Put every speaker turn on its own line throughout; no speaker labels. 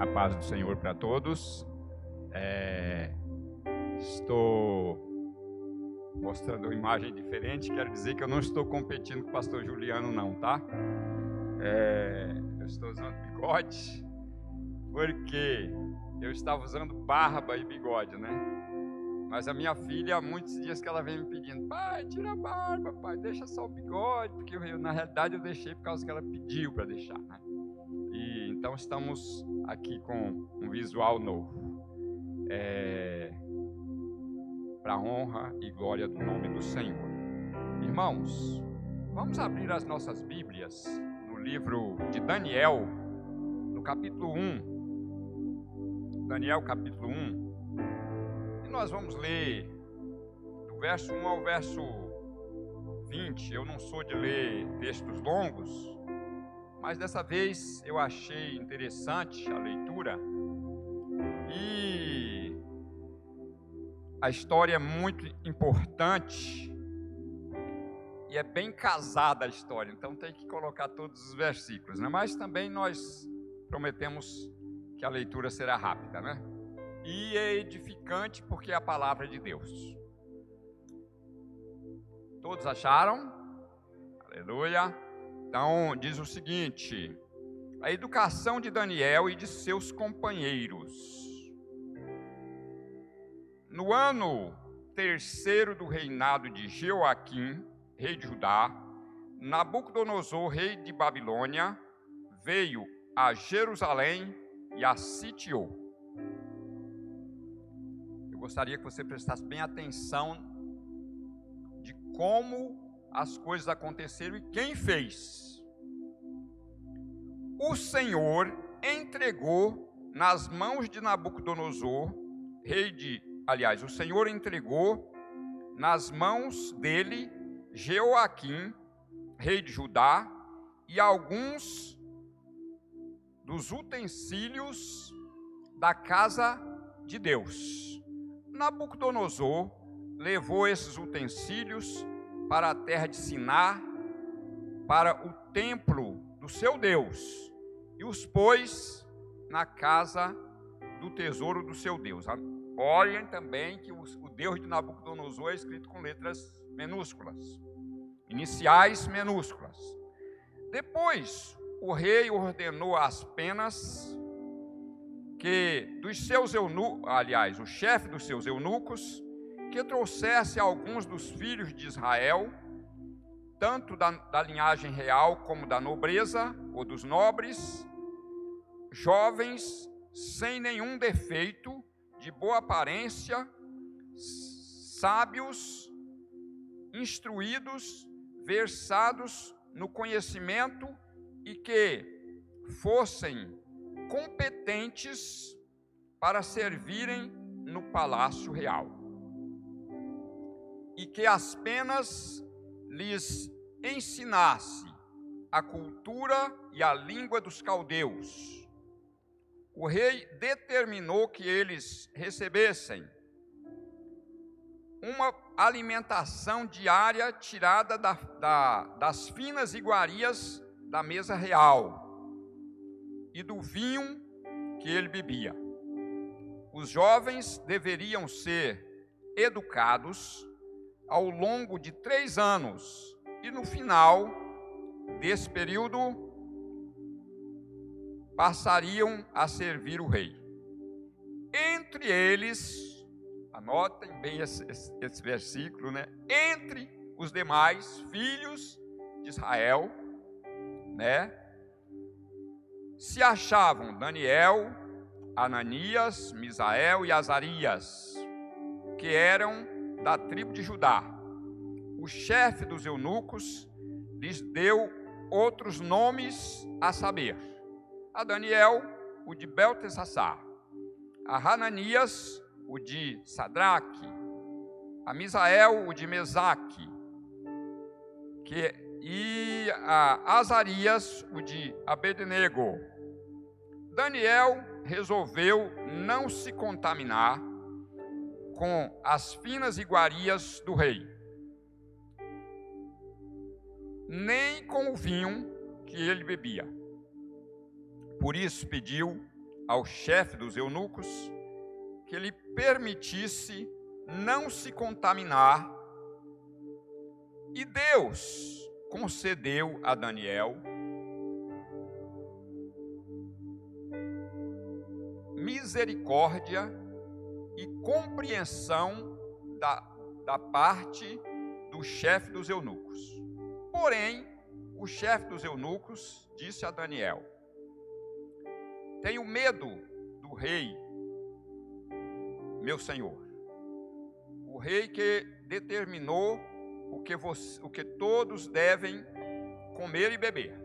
A paz do Senhor para todos. É, estou mostrando uma imagem diferente. Quero dizer que eu não estou competindo com o pastor Juliano, não, tá? É, eu estou usando bigode porque eu estava usando barba e bigode, né? Mas a minha filha, há muitos dias que ela vem me pedindo, pai, tira a barba, pai, deixa só o bigode, porque eu, na realidade eu deixei por causa que ela pediu para deixar, né? E então estamos aqui com um visual novo. É, para honra e glória do nome do Senhor. Irmãos, vamos abrir as nossas Bíblias no livro de Daniel, no capítulo 1. Daniel, capítulo 1 nós vamos ler do verso 1 ao verso 20. Eu não sou de ler textos longos, mas dessa vez eu achei interessante a leitura e a história é muito importante e é bem casada a história, então tem que colocar todos os versículos, né? Mas também nós prometemos que a leitura será rápida, né? e é edificante porque é a palavra de Deus. Todos acharam? Aleluia. Então, diz o seguinte: a educação de Daniel e de seus companheiros. No ano terceiro do reinado de Jeoaquim, rei de Judá, Nabucodonosor, rei de Babilônia, veio a Jerusalém e a sitiou gostaria que você prestasse bem atenção de como as coisas aconteceram e quem fez. O Senhor entregou nas mãos de Nabucodonosor, rei de, aliás, o Senhor entregou nas mãos dele Jeoaquim, rei de Judá, e alguns dos utensílios da casa de Deus. Nabucodonosor levou esses utensílios para a terra de Siná, para o templo do seu Deus, e os pôs na casa do tesouro do seu Deus. Olhem também que o Deus de Nabucodonosor é escrito com letras minúsculas, iniciais minúsculas. Depois, o rei ordenou as penas que dos seus eunucos, aliás, o chefe dos seus eunucos, que trouxesse alguns dos filhos de Israel, tanto da, da linhagem real como da nobreza ou dos nobres, jovens sem nenhum defeito, de boa aparência, sábios, instruídos, versados no conhecimento e que fossem competentes para servirem no palácio real. E que as penas lhes ensinasse a cultura e a língua dos caldeus. O rei determinou que eles recebessem uma alimentação diária tirada da, da, das finas iguarias da mesa real e do vinho que ele bebia. Os jovens deveriam ser educados ao longo de três anos e no final desse período passariam a servir o rei. Entre eles, anotem bem esse, esse, esse versículo, né? Entre os demais filhos de Israel, né? se achavam Daniel, Ananias, Misael e Azarias, que eram da tribo de Judá. O chefe dos eunucos lhes deu outros nomes a saber: a Daniel, o de Beltesassar, a Hananias, o de Sadraque, a Misael, o de Mesaque, que, e a Azarias, o de Abednego. Daniel resolveu não se contaminar com as finas iguarias do rei, nem com o vinho que ele bebia. Por isso pediu ao chefe dos eunucos que ele permitisse não se contaminar. E Deus concedeu a Daniel misericórdia e compreensão da, da parte do chefe dos eunucos. Porém, o chefe dos eunucos disse a Daniel: Tenho medo do rei, meu senhor. O rei que determinou o que, você, o que todos devem comer e beber.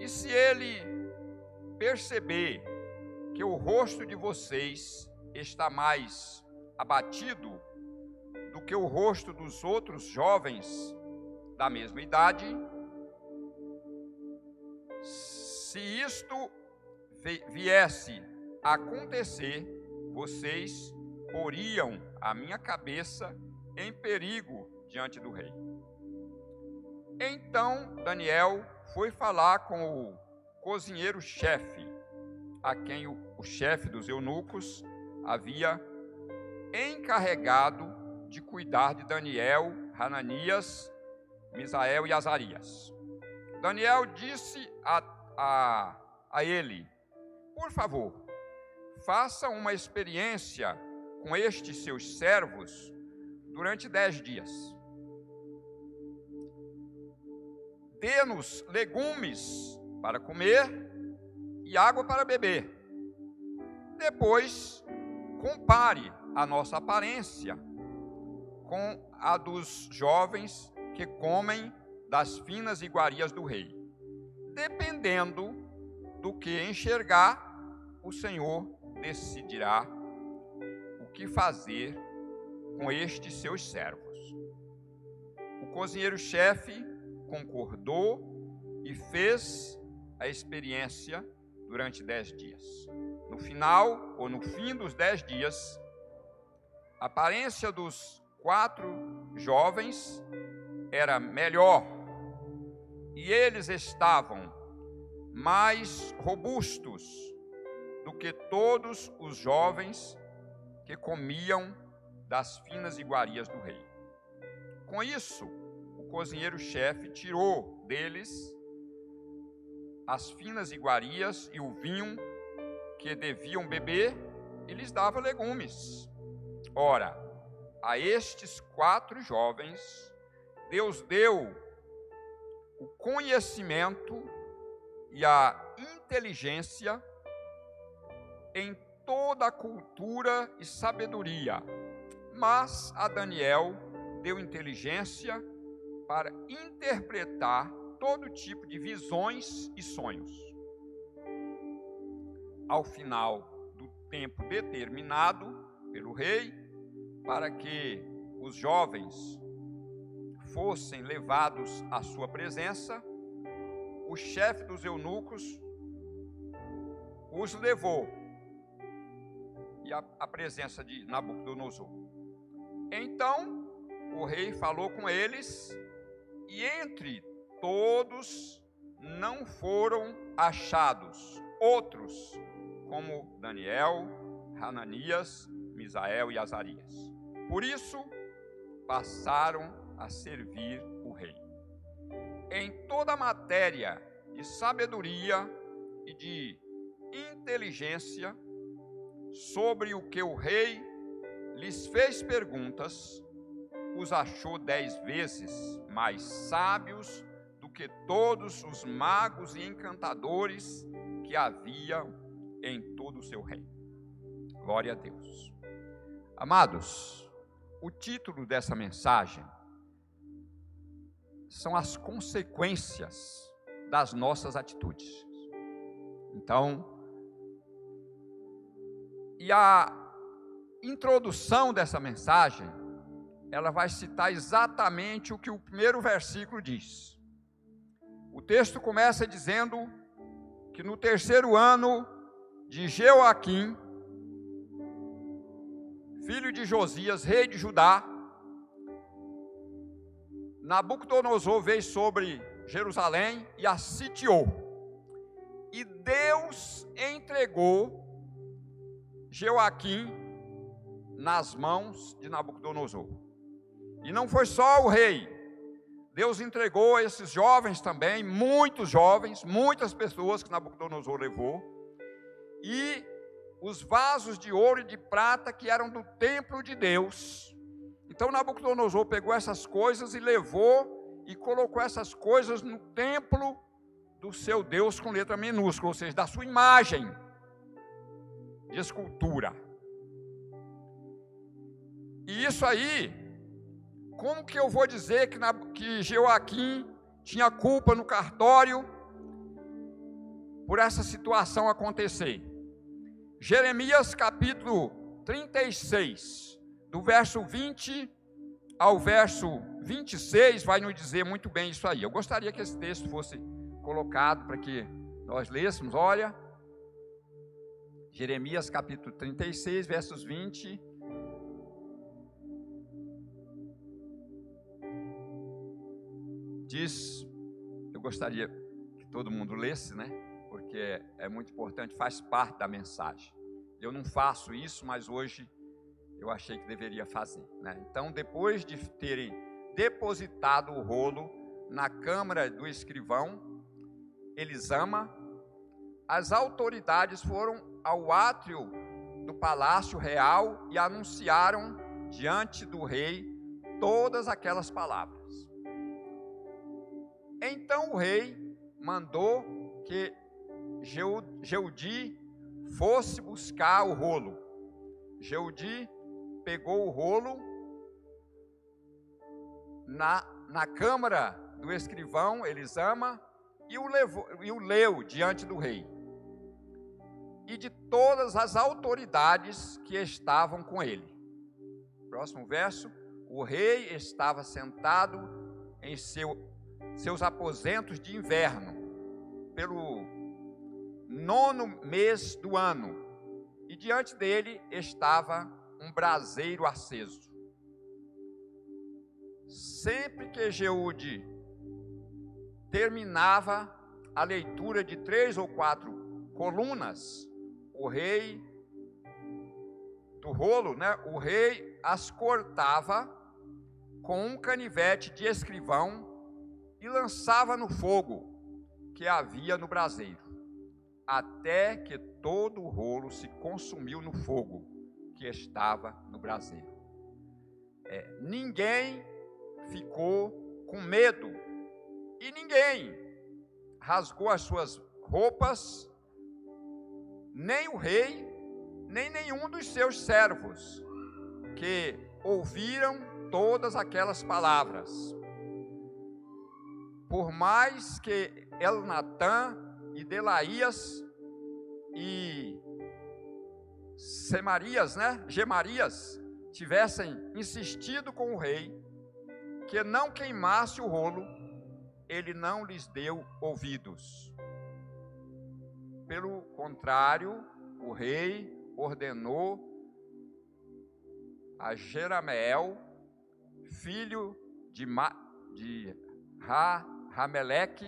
E se ele perceber que o rosto de vocês está mais abatido do que o rosto dos outros jovens da mesma idade, se isto viesse a acontecer, vocês poriam a minha cabeça em perigo diante do rei. Então Daniel foi falar com o cozinheiro-chefe a quem o, o chefe dos eunucos havia encarregado de cuidar de Daniel, Hananias, Misael e Azarias. Daniel disse a, a, a ele: Por favor, faça uma experiência com estes seus servos durante dez dias. Dê-nos legumes para comer e água para beber. Depois, compare a nossa aparência com a dos jovens que comem das finas iguarias do rei. Dependendo do que enxergar, o Senhor decidirá o que fazer com estes seus servos. O cozinheiro-chefe concordou e fez a experiência durante dez dias. No final, ou no fim dos dez dias, a aparência dos quatro jovens era melhor e eles estavam mais robustos do que todos os jovens que comiam das finas iguarias do rei. Com isso, o cozinheiro-chefe tirou deles as finas iguarias e o vinho que deviam beber e lhes dava legumes. Ora, a estes quatro jovens, Deus deu o conhecimento e a inteligência em toda a cultura e sabedoria, mas a Daniel deu inteligência para interpretar todo tipo de visões e sonhos. Ao final do tempo determinado pelo rei, para que os jovens fossem levados à sua presença, o chefe dos eunucos os levou e a, a presença de Nabucodonosor. Então o rei falou com eles, e entre todos não foram achados outros como Daniel, Hananias, Misael e Azarias. Por isso, passaram a servir o rei. Em toda matéria de sabedoria e de inteligência, sobre o que o rei lhes fez perguntas, os achou dez vezes mais sábios que todos os magos e encantadores que havia em todo o seu reino. Glória a Deus. Amados, o título dessa mensagem são as consequências das nossas atitudes. Então, e a introdução dessa mensagem, ela vai citar exatamente o que o primeiro versículo diz. O texto começa dizendo que no terceiro ano de Jeoaquim, filho de Josias, rei de Judá, Nabucodonosor veio sobre Jerusalém e a sitiou. E Deus entregou Joaquim nas mãos de Nabucodonosor. E não foi só o rei, Deus entregou esses jovens também, muitos jovens, muitas pessoas que Nabucodonosor levou, e os vasos de ouro e de prata que eram do templo de Deus. Então Nabucodonosor pegou essas coisas e levou e colocou essas coisas no templo do seu Deus com letra minúscula, ou seja, da sua imagem de escultura. E isso aí, como que eu vou dizer que, na, que Joaquim tinha culpa no cartório por essa situação acontecer? Jeremias capítulo 36, do verso 20 ao verso 26, vai nos dizer muito bem isso aí. Eu gostaria que esse texto fosse colocado para que nós lêssemos. Olha, Jeremias capítulo 36, versos 20. Diz, eu gostaria que todo mundo lesse, né? Porque é, é muito importante, faz parte da mensagem. Eu não faço isso, mas hoje eu achei que deveria fazer. Né? Então, depois de terem depositado o rolo na câmara do escrivão, Elisama, as autoridades foram ao átrio do palácio real e anunciaram diante do rei todas aquelas palavras. Então o rei mandou que Jeudi fosse buscar o rolo. Jeudi pegou o rolo na, na câmara do escrivão Elisama e o, levou, e o leu diante do rei e de todas as autoridades que estavam com ele. Próximo verso: o rei estava sentado em seu, seus aposentos de inverno, pelo nono mês do ano, e diante dele estava um braseiro aceso. Sempre que Jeude terminava a leitura de três ou quatro colunas, o rei do rolo, né? O rei as cortava com um canivete de escrivão e lançava no fogo que havia no braseiro, até que todo o rolo se consumiu no fogo que estava no braseiro. É, ninguém ficou com medo e ninguém rasgou as suas roupas nem o rei, nem nenhum dos seus servos, que ouviram todas aquelas palavras. Por mais que Elnatã e Delaías e Semarias, né, Gemarias, tivessem insistido com o rei que não queimasse o rolo, ele não lhes deu ouvidos. Pelo contrário, o rei ordenou a Jerameel, filho de, Ma, de ha, Rameleque,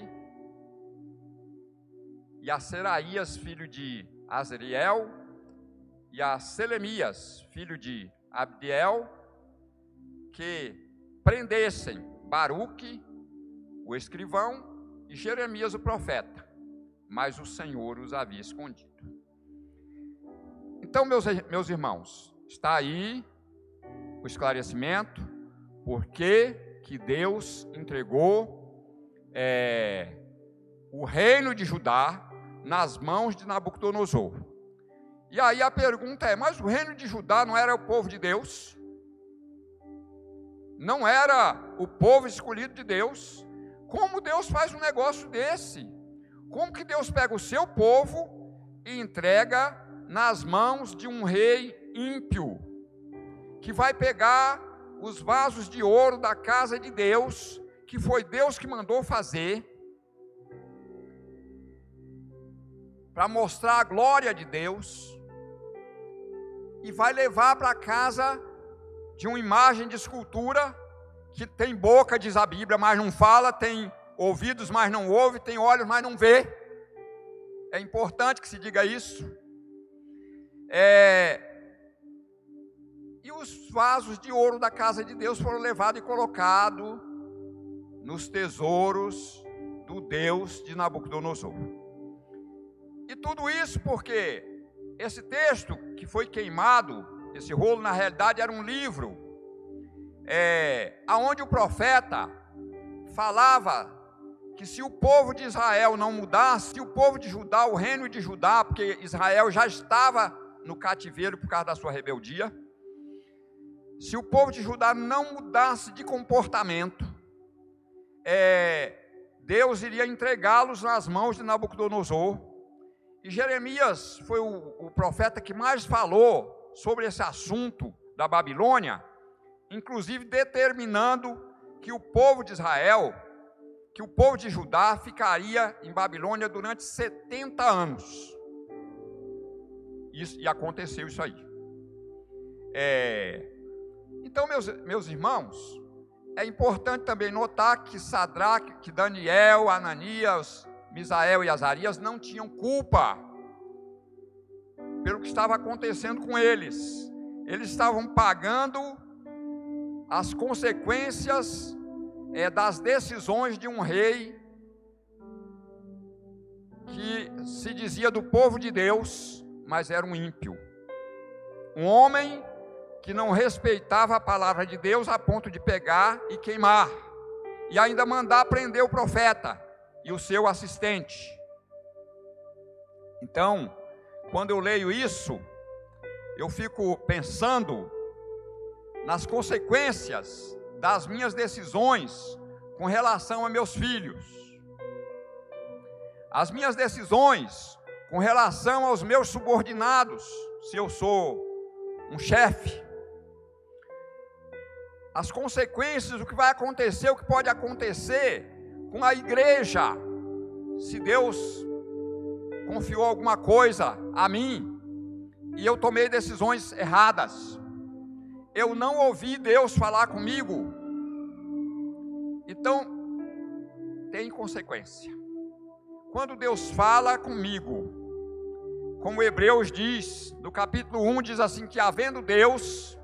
e a Seraías, filho de Azriel, e a Selemias, filho de Abdiel, que prendessem Baruque, o escrivão, e Jeremias, o profeta mas o Senhor os havia escondido. Então, meus, meus irmãos, está aí o esclarecimento, porque que Deus entregou é, o reino de Judá nas mãos de Nabucodonosor. E aí a pergunta é: mas o reino de Judá não era o povo de Deus? Não era o povo escolhido de Deus? Como Deus faz um negócio desse? Como que Deus pega o seu povo e entrega nas mãos de um rei ímpio, que vai pegar os vasos de ouro da casa de Deus, que foi Deus que mandou fazer, para mostrar a glória de Deus, e vai levar para casa de uma imagem de escultura que tem boca, diz a Bíblia, mas não fala, tem ouvidos, mas não ouve, tem olhos, mas não vê. É importante que se diga isso. É, e os vasos de ouro da casa de Deus foram levados e colocados nos tesouros do Deus de Nabucodonosor. E tudo isso porque esse texto que foi queimado, esse rolo na realidade era um livro, é, aonde o profeta falava que se o povo de Israel não mudasse, se o povo de Judá, o reino de Judá, porque Israel já estava no cativeiro por causa da sua rebeldia, se o povo de Judá não mudasse de comportamento, é, Deus iria entregá-los nas mãos de Nabucodonosor. E Jeremias foi o, o profeta que mais falou sobre esse assunto da Babilônia, inclusive determinando que o povo de Israel, que o povo de Judá ficaria em Babilônia durante 70 anos. Isso, e aconteceu isso aí. É, então, meus, meus irmãos, é importante também notar que Sadraque, que Daniel, Ananias, Misael e Azarias não tinham culpa pelo que estava acontecendo com eles. Eles estavam pagando as consequências é, das decisões de um rei que se dizia do povo de Deus, mas era um ímpio. Um homem que não respeitava a palavra de Deus a ponto de pegar e queimar, e ainda mandar prender o profeta e o seu assistente. Então, quando eu leio isso, eu fico pensando nas consequências das minhas decisões com relação a meus filhos, as minhas decisões com relação aos meus subordinados, se eu sou um chefe, as consequências, o que vai acontecer, o que pode acontecer com a igreja, se Deus confiou alguma coisa a mim e eu tomei decisões erradas, eu não ouvi Deus falar comigo, então tem consequência. Quando Deus fala comigo, como Hebreus diz, no capítulo 1 diz assim que havendo Deus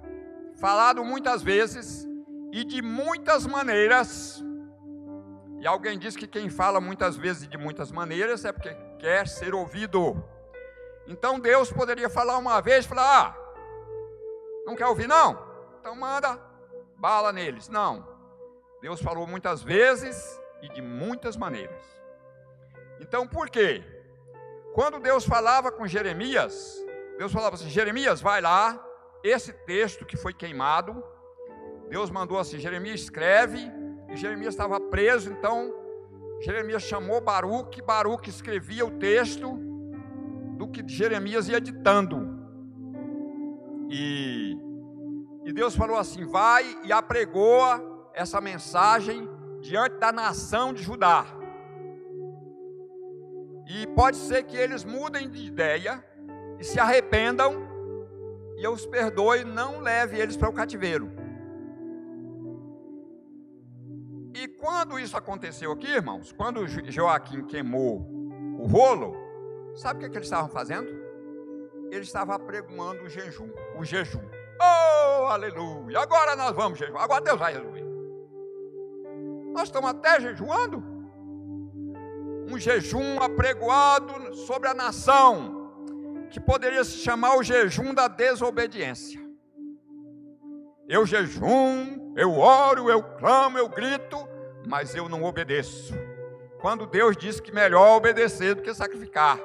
falado muitas vezes e de muitas maneiras. E alguém diz que quem fala muitas vezes e de muitas maneiras é porque quer ser ouvido. Então Deus poderia falar uma vez e falar: Ah, não quer ouvir não? Então manda bala neles. Não. Deus falou muitas vezes e de muitas maneiras. Então por quê? Quando Deus falava com Jeremias, Deus falava assim: Jeremias, vai lá, esse texto que foi queimado, Deus mandou assim: Jeremias escreve, e Jeremias estava preso, então Jeremias chamou Baruque, Baruque escrevia o texto do que Jeremias ia ditando. E, e Deus falou assim: vai e apregoa essa mensagem diante da nação de Judá. E pode ser que eles mudem de ideia e se arrependam e eu os perdoe, não leve eles para o cativeiro. E quando isso aconteceu aqui, irmãos, quando Joaquim queimou o rolo, sabe o que, é que eles estavam fazendo? Eles estavam apregoando o jejum, o jejum. Oh, aleluia! Agora nós vamos jejuar, agora Deus vai resolver. Nós estamos até jejuando. Um jejum apregoado sobre a nação que poderia se chamar o jejum da desobediência. Eu jejum, eu oro, eu clamo, eu grito, mas eu não obedeço. Quando Deus diz que melhor obedecer do que sacrificar.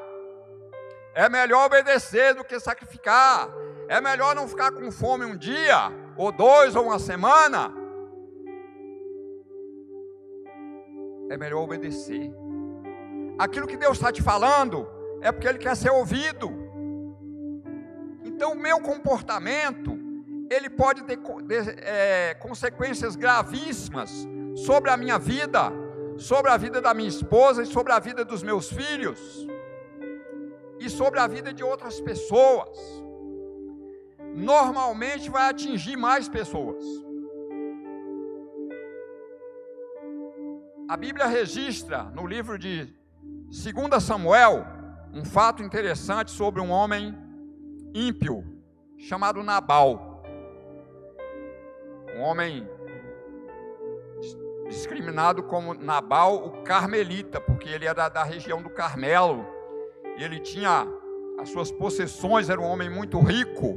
É melhor obedecer do que sacrificar. É melhor não ficar com fome um dia, ou dois, ou uma semana. É melhor obedecer. Aquilo que Deus está te falando é porque Ele quer ser ouvido. Então, o meu comportamento, ele pode ter é, consequências gravíssimas sobre a minha vida, sobre a vida da minha esposa e sobre a vida dos meus filhos e sobre a vida de outras pessoas. Normalmente vai atingir mais pessoas. A Bíblia registra no livro de 2 Samuel, um fato interessante sobre um homem ímpio chamado Nabal. Um homem discriminado como Nabal, o carmelita, porque ele era da região do Carmelo. E ele tinha as suas possessões, era um homem muito rico.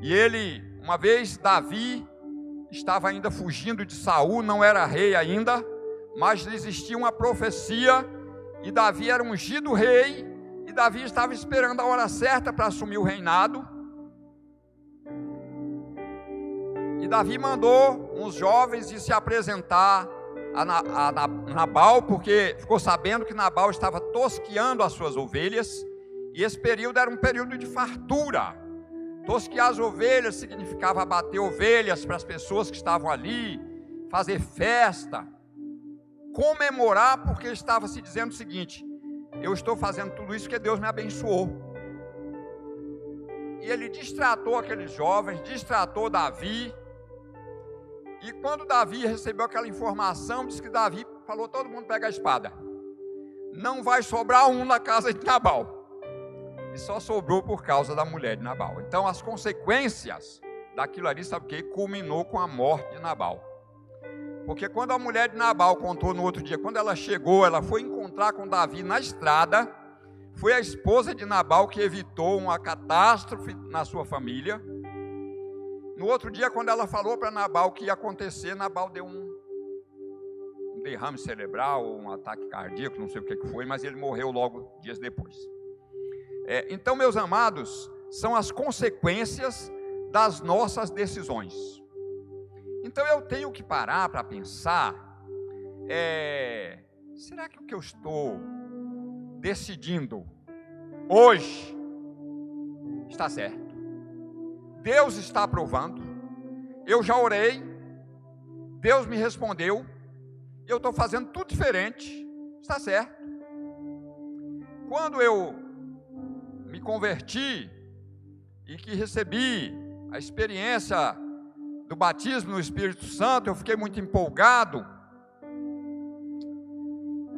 E ele, uma vez Davi estava ainda fugindo de Saul, não era rei ainda, mas existia uma profecia e Davi era ungido rei e Davi estava esperando a hora certa para assumir o reinado. E Davi mandou uns jovens ir se apresentar a, Nabal, porque ficou sabendo que Nabal estava tosqueando as suas ovelhas, e esse período era um período de fartura. Tosquear as ovelhas significava abater ovelhas para as pessoas que estavam ali, fazer festa, comemorar, porque estava se dizendo o seguinte: eu estou fazendo tudo isso porque Deus me abençoou. E ele distratou aqueles jovens, distratou Davi, e quando Davi recebeu aquela informação, disse que Davi falou: todo mundo pega a espada. Não vai sobrar um na casa de Nabal. E só sobrou por causa da mulher de Nabal. Então as consequências daquilo ali, sabe o que? Culminou com a morte de Nabal. Porque quando a mulher de Nabal contou no outro dia, quando ela chegou, ela foi encontrar com Davi na estrada, foi a esposa de Nabal que evitou uma catástrofe na sua família no outro dia, quando ela falou para Nabal o que ia acontecer, Nabal deu um, derrame cerebral, um ataque cardíaco, não sei o que, que foi, mas ele morreu logo dias depois. É, então, meus amados, são as consequências das nossas decisões. Então eu tenho que parar para pensar: é, será que o que eu estou decidindo hoje está certo? Deus está aprovando. Eu já orei, Deus me respondeu, eu estou fazendo tudo diferente, está certo. Quando eu me converti e que recebi a experiência do batismo no Espírito Santo, eu fiquei muito empolgado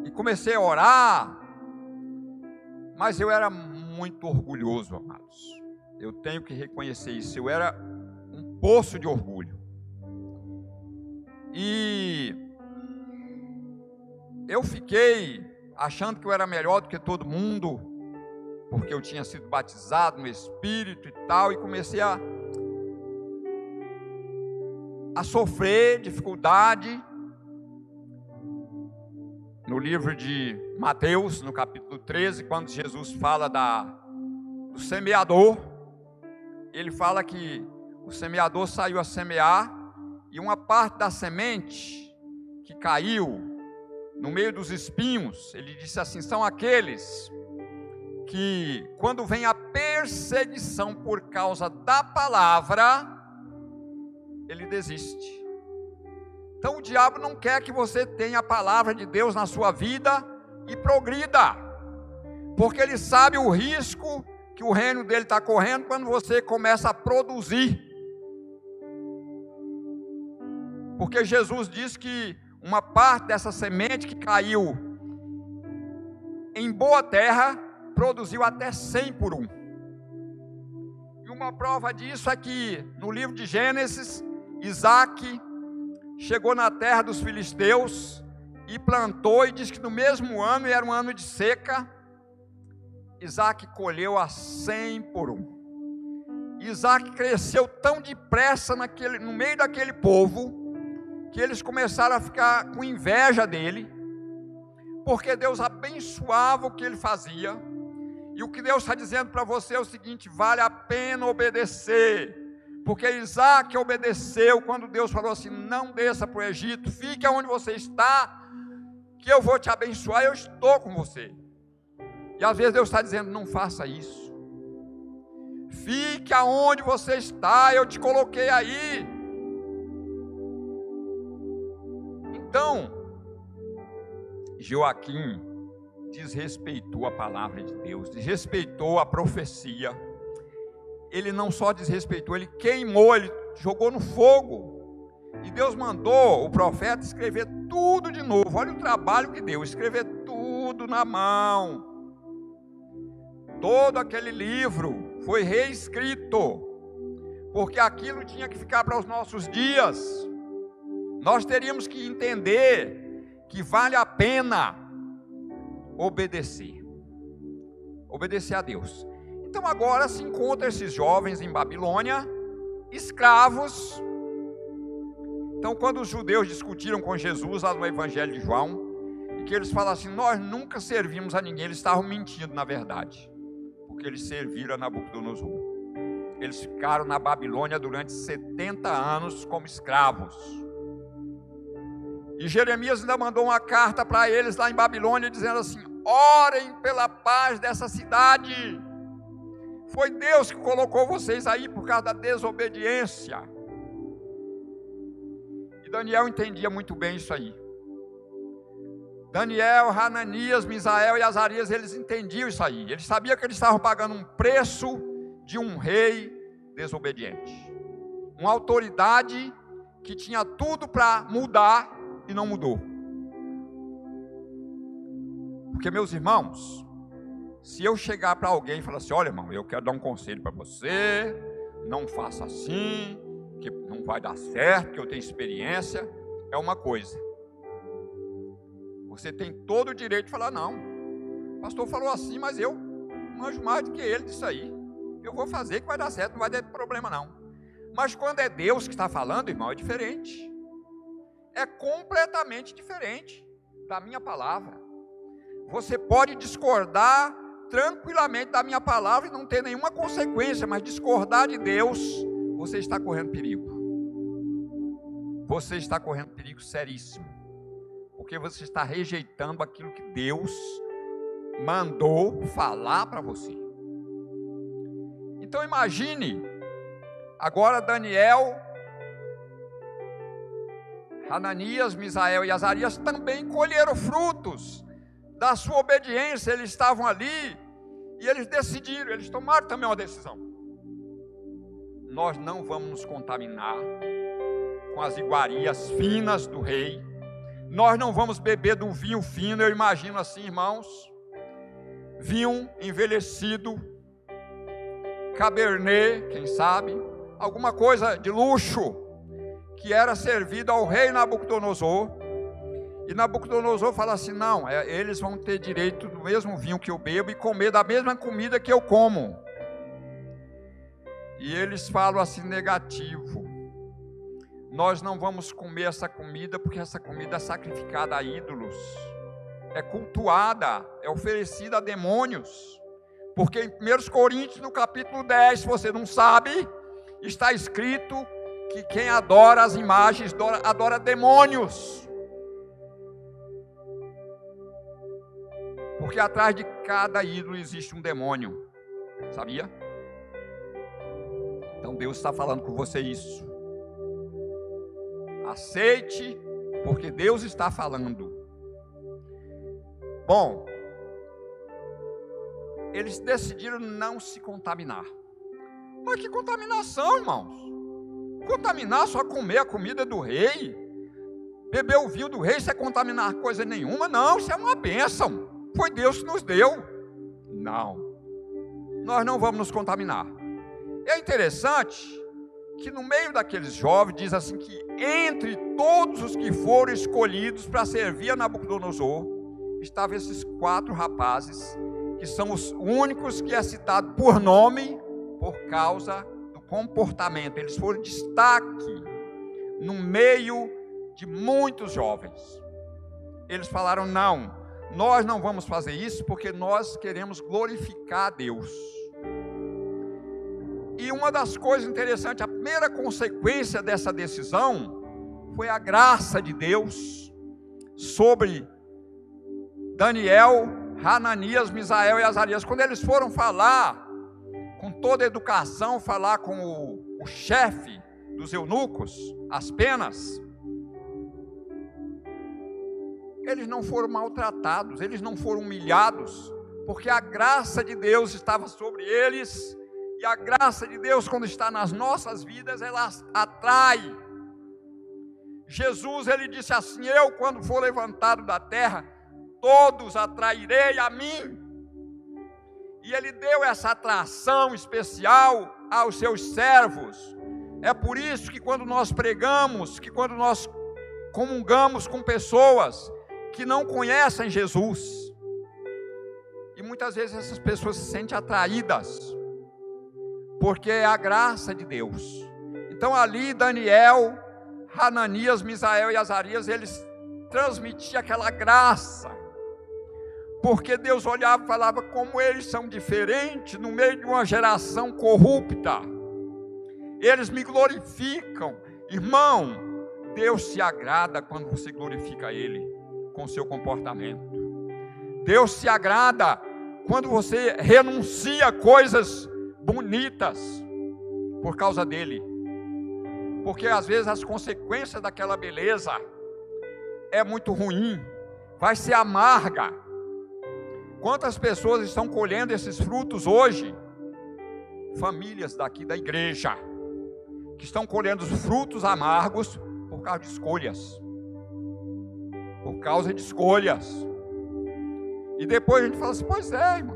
e comecei a orar, mas eu era muito orgulhoso, amados. Eu tenho que reconhecer isso. Eu era um poço de orgulho. E eu fiquei achando que eu era melhor do que todo mundo, porque eu tinha sido batizado no Espírito e tal, e comecei a, a sofrer dificuldade. No livro de Mateus, no capítulo 13, quando Jesus fala da, do semeador, ele fala que o semeador saiu a semear e uma parte da semente que caiu no meio dos espinhos, ele disse assim: são aqueles que, quando vem a perseguição por causa da palavra, ele desiste. Então o diabo não quer que você tenha a palavra de Deus na sua vida e progrida, porque ele sabe o risco que o reino dele está correndo quando você começa a produzir. Porque Jesus disse que uma parte dessa semente que caiu em boa terra produziu até 100 por um. E uma prova disso é que no livro de Gênesis, Isaac chegou na terra dos filisteus e plantou, e diz que no mesmo ano, e era um ano de seca, Isaac colheu a cem por um. Isaac cresceu tão depressa naquele, no meio daquele povo, que eles começaram a ficar com inveja dele, porque Deus abençoava o que ele fazia, e o que Deus está dizendo para você é o seguinte: vale a pena obedecer, porque Isaac obedeceu quando Deus falou assim: não desça para o Egito, fique onde você está, que eu vou te abençoar, eu estou com você. E às vezes Deus está dizendo: não faça isso. Fique aonde você está, eu te coloquei aí. Então, Joaquim desrespeitou a palavra de Deus, desrespeitou a profecia. Ele não só desrespeitou, ele queimou, ele jogou no fogo. E Deus mandou o profeta escrever tudo de novo. Olha o trabalho que deu, escrever tudo na mão todo aquele livro foi reescrito, porque aquilo tinha que ficar para os nossos dias. Nós teríamos que entender que vale a pena obedecer. Obedecer a Deus. Então agora se encontram esses jovens em Babilônia, escravos. Então, quando os judeus discutiram com Jesus lá no Evangelho de João, e que eles falam assim: Nós nunca servimos a ninguém, eles estavam mentindo, na verdade, porque eles serviram a Nabucodonosor. Eles ficaram na Babilônia durante 70 anos como escravos. E Jeremias ainda mandou uma carta para eles lá em Babilônia, dizendo assim: orem pela paz dessa cidade. Foi Deus que colocou vocês aí por causa da desobediência. E Daniel entendia muito bem isso aí. Daniel, Hananias, Misael e Azarias, eles entendiam isso aí. Eles sabiam que eles estavam pagando um preço de um rei desobediente. Uma autoridade que tinha tudo para mudar e não mudou. Porque, meus irmãos, se eu chegar para alguém e falar assim: olha, irmão, eu quero dar um conselho para você, não faça assim, que não vai dar certo, que eu tenho experiência, é uma coisa. Você tem todo o direito de falar: não, o pastor falou assim, mas eu manjo mais do que ele disso aí. Eu vou fazer que vai dar certo, não vai ter problema não. Mas quando é Deus que está falando, irmão, é diferente é completamente diferente da minha palavra. Você pode discordar tranquilamente da minha palavra e não ter nenhuma consequência, mas discordar de Deus, você está correndo perigo. Você está correndo perigo seríssimo. Porque você está rejeitando aquilo que Deus mandou falar para você. Então imagine agora Daniel Hananias, Misael e Azarias também colheram frutos da sua obediência, eles estavam ali e eles decidiram, eles tomaram também uma decisão. Nós não vamos nos contaminar com as iguarias finas do rei, nós não vamos beber do vinho fino, eu imagino assim, irmãos, vinho envelhecido, cabernet, quem sabe, alguma coisa de luxo que era servido ao rei Nabucodonosor. E Nabucodonosor fala assim: não, é, eles vão ter direito do mesmo vinho que eu bebo e comer da mesma comida que eu como. E eles falam assim: negativo. Nós não vamos comer essa comida porque essa comida é sacrificada a ídolos, é cultuada, é oferecida a demônios. Porque em 1 Coríntios, no capítulo 10, se você não sabe, está escrito que quem adora as imagens adora, adora demônios. Porque atrás de cada ídolo existe um demônio. Sabia? Então Deus está falando com você isso. Aceite, porque Deus está falando. Bom, eles decidiram não se contaminar. Mas que contaminação, irmãos? Contaminar só comer a comida do rei, beber o vinho do rei, isso é contaminar coisa nenhuma? Não, isso é uma bênção. Foi Deus que nos deu. Não, nós não vamos nos contaminar. É interessante que no meio daqueles jovens diz assim que entre todos os que foram escolhidos para servir a Nabucodonosor, estavam esses quatro rapazes, que são os únicos que é citado por nome por causa comportamento, eles foram destaque no meio de muitos jovens. Eles falaram: não, nós não vamos fazer isso porque nós queremos glorificar a Deus. E uma das coisas interessantes, a primeira consequência dessa decisão foi a graça de Deus sobre Daniel, Hananias, Misael e Azarias. Quando eles foram falar com toda a educação, falar com o, o chefe dos eunucos, as penas, eles não foram maltratados, eles não foram humilhados, porque a graça de Deus estava sobre eles, e a graça de Deus, quando está nas nossas vidas, ela atrai. Jesus, ele disse assim: Eu, quando for levantado da terra, todos atrairei a mim. E ele deu essa atração especial aos seus servos. É por isso que quando nós pregamos, que quando nós comungamos com pessoas que não conhecem Jesus, e muitas vezes essas pessoas se sentem atraídas, porque é a graça de Deus. Então ali Daniel, Hananias, Misael e Azarias, eles transmitiam aquela graça porque Deus olhava e falava como eles são diferentes no meio de uma geração corrupta. Eles me glorificam. Irmão, Deus se agrada quando você glorifica Ele com seu comportamento. Deus se agrada quando você renuncia coisas bonitas por causa dele. Porque às vezes as consequências daquela beleza é muito ruim, vai ser amarga Quantas pessoas estão colhendo esses frutos hoje? Famílias daqui da igreja, que estão colhendo os frutos amargos por causa de escolhas. Por causa de escolhas. E depois a gente fala assim: pois é, irmão.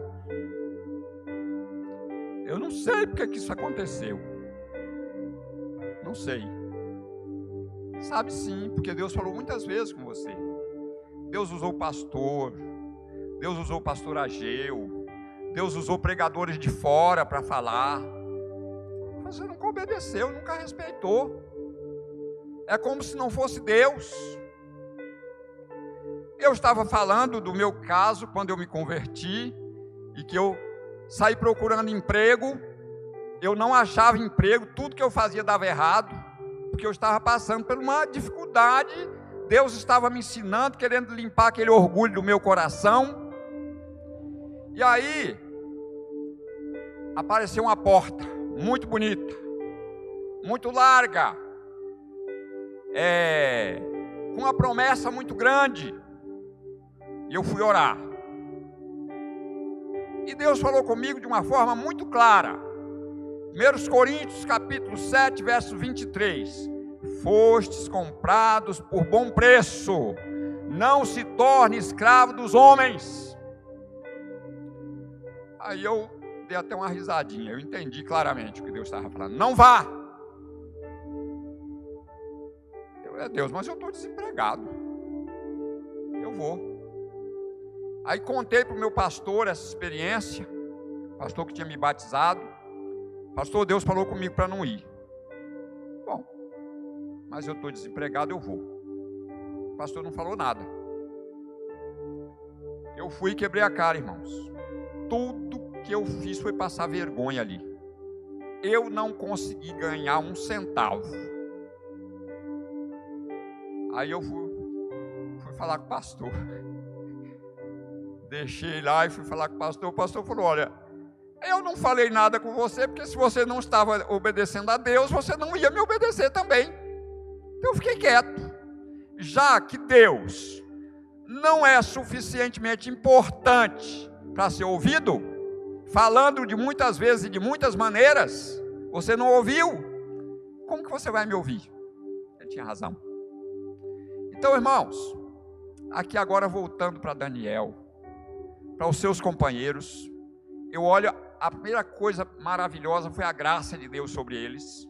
Eu não sei porque que isso aconteceu. Não sei. Sabe sim, porque Deus falou muitas vezes com você. Deus usou pastor, Deus usou pastor Ageu. Deus usou pregadores de fora para falar. Você nunca obedeceu, nunca respeitou. É como se não fosse Deus. Eu estava falando do meu caso quando eu me converti e que eu saí procurando emprego. Eu não achava emprego, tudo que eu fazia dava errado, porque eu estava passando por uma dificuldade. Deus estava me ensinando, querendo limpar aquele orgulho do meu coração. E aí, apareceu uma porta muito bonita, muito larga, é, com uma promessa muito grande. E eu fui orar. E Deus falou comigo de uma forma muito clara. 1 Coríntios capítulo 7, verso 23. Fostes comprados por bom preço, não se torne escravo dos homens Aí eu dei até uma risadinha, eu entendi claramente o que Deus estava falando. Não vá! Eu, é Deus, mas eu estou desempregado. Eu vou. Aí contei para o meu pastor essa experiência, pastor que tinha me batizado. Pastor, Deus falou comigo para não ir. Bom, mas eu estou desempregado, eu vou. O pastor não falou nada. Eu fui e quebrei a cara, irmãos tudo que eu fiz foi passar vergonha ali. Eu não consegui ganhar um centavo. Aí eu fui, fui falar com o pastor. Deixei lá e fui falar com o pastor. O pastor falou: Olha, eu não falei nada com você, porque se você não estava obedecendo a Deus, você não ia me obedecer também. Então eu fiquei quieto. Já que Deus não é suficientemente importante para ser ouvido, falando de muitas vezes e de muitas maneiras, você não ouviu, como que você vai me ouvir? Ele tinha razão. Então, irmãos, aqui agora voltando para Daniel, para os seus companheiros, eu olho, a primeira coisa maravilhosa foi a graça de Deus sobre eles.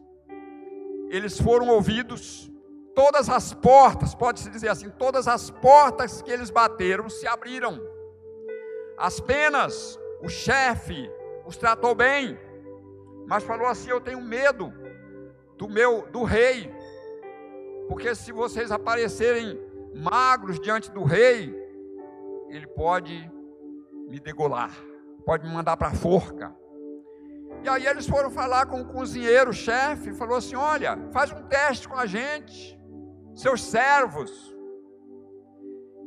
Eles foram ouvidos, todas as portas, pode-se dizer assim, todas as portas que eles bateram se abriram. As penas, o chefe os tratou bem, mas falou assim: Eu tenho medo do meu do rei, porque se vocês aparecerem magros diante do rei, ele pode me degolar, pode me mandar para a forca. E aí eles foram falar com o cozinheiro, o chefe, falou assim: Olha, faz um teste com a gente, seus servos.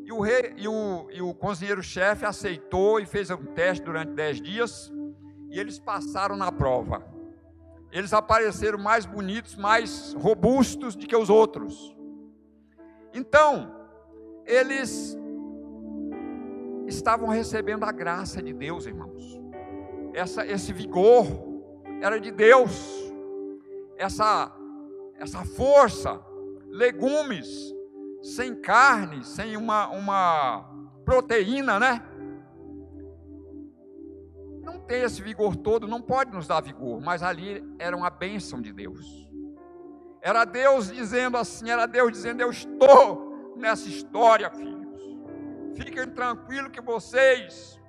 E o, rei, e o, e o cozinheiro-chefe aceitou e fez um teste durante dez dias. E eles passaram na prova. Eles apareceram mais bonitos, mais robustos do que os outros. Então, eles estavam recebendo a graça de Deus, irmãos. Essa, esse vigor era de Deus. Essa, essa força, legumes, sem carne, sem uma, uma proteína, né? Não tem esse vigor todo, não pode nos dar vigor, mas ali era uma bênção de Deus. Era Deus dizendo assim, era Deus dizendo: Eu estou nessa história, filhos. Fiquem tranquilos que vocês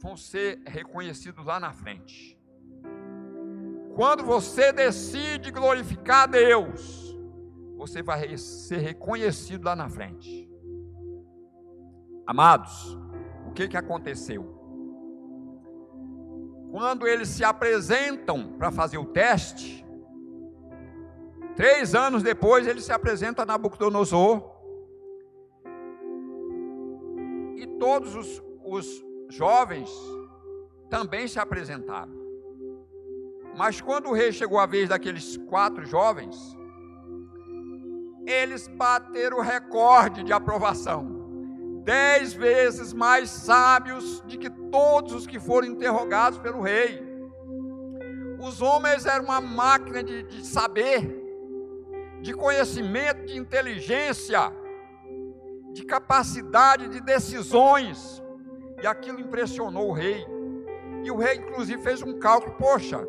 vão ser reconhecidos lá na frente. Quando você decide glorificar a Deus, você vai ser reconhecido lá na frente. Amados, o que, que aconteceu? Quando eles se apresentam para fazer o teste, três anos depois ele se apresenta a Nabucodonosor, e todos os, os jovens também se apresentaram. Mas quando o rei chegou a vez daqueles quatro jovens, eles bateram o recorde de aprovação. Dez vezes mais sábios de que todos os que foram interrogados pelo rei. Os homens eram uma máquina de, de saber, de conhecimento, de inteligência, de capacidade de decisões. E aquilo impressionou o rei. E o rei, inclusive, fez um cálculo: poxa,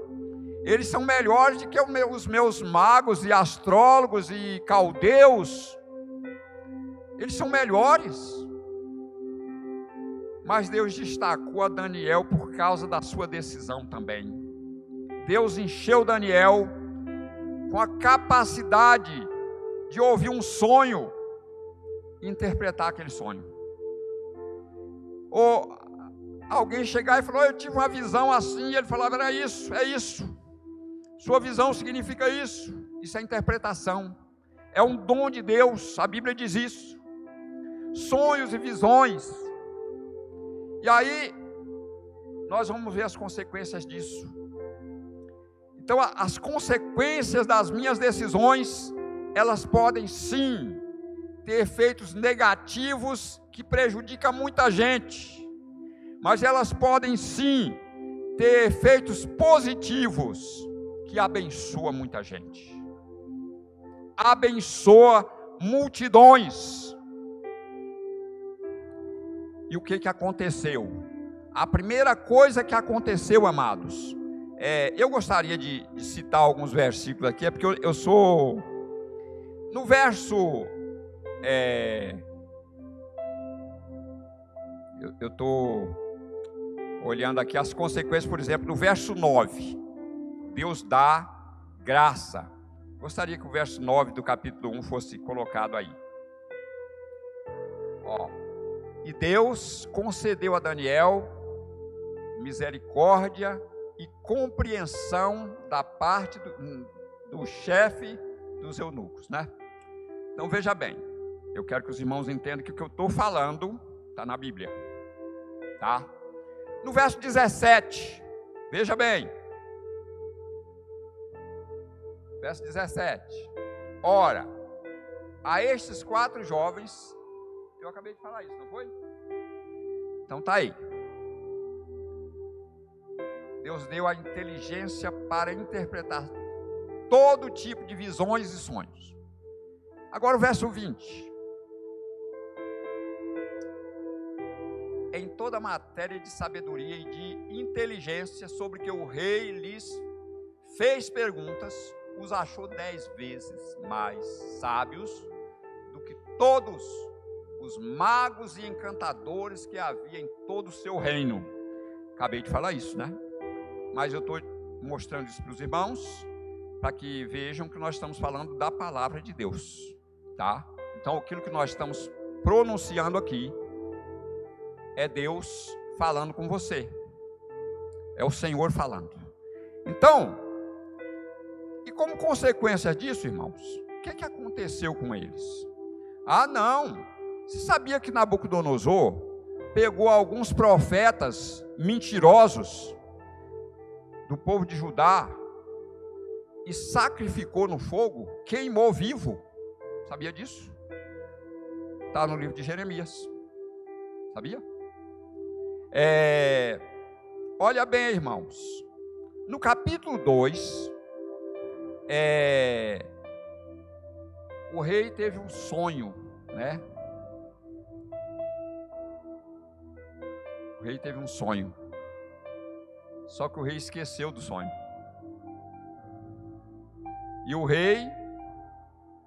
eles são melhores do que os meus magos e astrólogos e caldeus. Eles são melhores. Mas Deus destacou a Daniel por causa da sua decisão também. Deus encheu Daniel com a capacidade de ouvir um sonho interpretar aquele sonho. Ou alguém chegar e falar: Eu tive uma visão assim, e ele falava: Era isso, é isso. Sua visão significa isso. Isso é interpretação. É um dom de Deus. A Bíblia diz isso. Sonhos e visões. E aí, nós vamos ver as consequências disso. Então, as consequências das minhas decisões, elas podem sim ter efeitos negativos que prejudicam muita gente, mas elas podem sim ter efeitos positivos que abençoa muita gente. Abençoa multidões. E o que, que aconteceu? A primeira coisa que aconteceu, amados, é, eu gostaria de, de, citar alguns versículos aqui, é porque eu, eu sou. No verso é, eu estou olhando aqui as consequências, por exemplo, no verso 9. Deus dá graça. Gostaria que o verso 9 do capítulo 1 fosse colocado aí. Ó, e Deus concedeu a Daniel misericórdia e compreensão da parte do, do chefe dos eunucos, né? Então veja bem, eu quero que os irmãos entendam que o que eu estou falando está na Bíblia. Tá? No verso 17, veja bem. Verso 17. Ora, a estes quatro jovens, eu acabei de falar isso, não foi? Então tá aí. Deus deu a inteligência para interpretar todo tipo de visões e sonhos. Agora o verso 20. Toda matéria de sabedoria e de inteligência sobre que o rei lhes fez perguntas, os achou dez vezes mais sábios do que todos os magos e encantadores que havia em todo o seu reino. Acabei de falar isso, né? Mas eu estou mostrando isso para os irmãos, para que vejam que nós estamos falando da palavra de Deus, tá? Então, aquilo que nós estamos pronunciando aqui é Deus falando com você. É o Senhor falando. Então, e como consequência disso, irmãos, o que, é que aconteceu com eles? Ah, não. Você sabia que Nabucodonosor pegou alguns profetas mentirosos do povo de Judá e sacrificou no fogo, queimou vivo? Sabia disso? Está no livro de Jeremias. Sabia? É, olha bem, irmãos. No capítulo 2, é, o rei teve um sonho, né? O rei teve um sonho. Só que o rei esqueceu do sonho. E o rei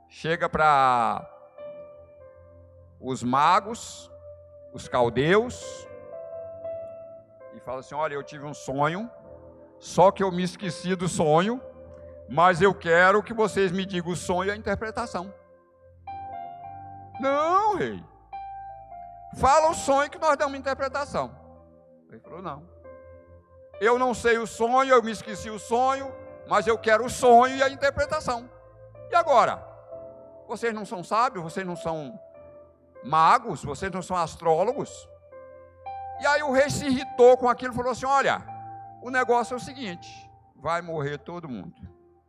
chega para os magos, os caldeus, e fala assim: Olha, eu tive um sonho, só que eu me esqueci do sonho, mas eu quero que vocês me digam o sonho e a interpretação. Não, rei. Fala o sonho que nós damos interpretação. Ele falou: Não. Eu não sei o sonho, eu me esqueci o sonho, mas eu quero o sonho e a interpretação. E agora? Vocês não são sábios, vocês não são magos, vocês não são astrólogos. E aí o rei se irritou com aquilo e falou assim: Olha, o negócio é o seguinte: vai morrer todo mundo.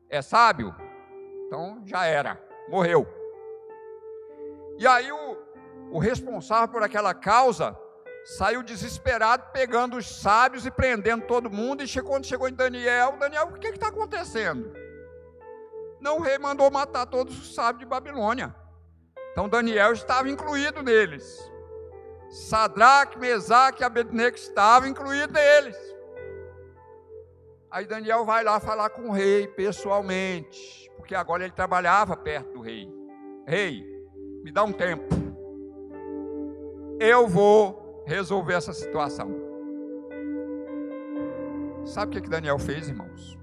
É sábio? Então já era, morreu. E aí o, o responsável por aquela causa saiu desesperado, pegando os sábios e prendendo todo mundo. E quando chegou em Daniel, Daniel, o que está acontecendo? Não, o rei mandou matar todos os sábios de Babilônia. Então Daniel estava incluído neles. Sadraque, Mesaque e Abednego estavam incluídos neles. Aí Daniel vai lá falar com o rei pessoalmente, porque agora ele trabalhava perto do rei. Rei, me dá um tempo. Eu vou resolver essa situação. Sabe o que, que Daniel fez, irmãos?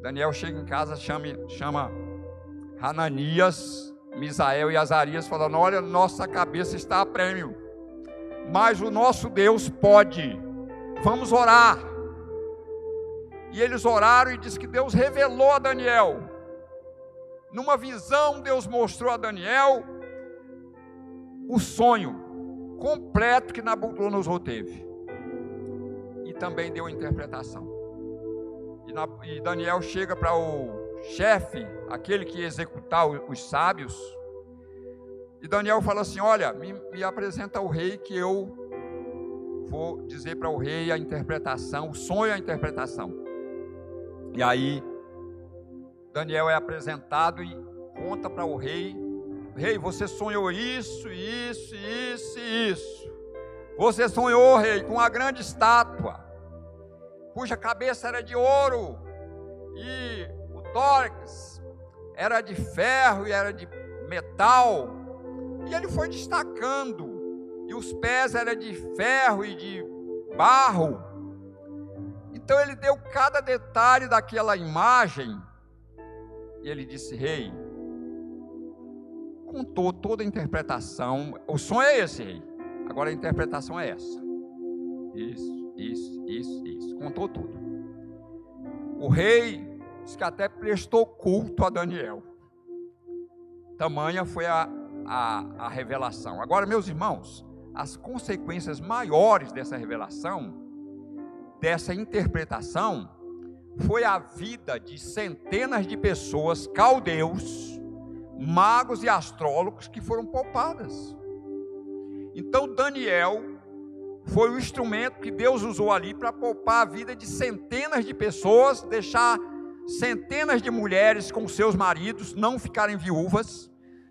Daniel chega em casa, chama, chama Hananias, Misael e Azarias, falando: Olha, nossa cabeça está a prêmio, mas o nosso Deus pode, vamos orar. E eles oraram e diz que Deus revelou a Daniel. Numa visão, Deus mostrou a Daniel o sonho completo que Nabucodonosor teve. E também deu interpretação. E, na, e Daniel chega para o chefe, aquele que ia executar os sábios. E Daniel fala assim: Olha, me, me apresenta o rei que eu vou dizer para o rei a interpretação, o sonho e a interpretação. E aí, Daniel é apresentado e conta para o rei Rei, você sonhou isso, isso, isso isso. Você sonhou, rei, com uma grande estátua, cuja cabeça era de ouro, e o tórax era de ferro e era de metal. E ele foi destacando, e os pés eram de ferro e de barro. Então ele deu cada detalhe daquela imagem, e ele disse: Rei, contou toda a interpretação. O sonho é esse, rei. Agora a interpretação é essa. Isso, isso, isso, isso. Contou tudo. O rei disse que até prestou culto a Daniel. Tamanha foi a, a, a revelação. Agora, meus irmãos, as consequências maiores dessa revelação, dessa interpretação, foi a vida de centenas de pessoas caldeus magos e astrólogos que foram poupadas. Então Daniel foi o instrumento que Deus usou ali para poupar a vida de centenas de pessoas, deixar centenas de mulheres com seus maridos não ficarem viúvas,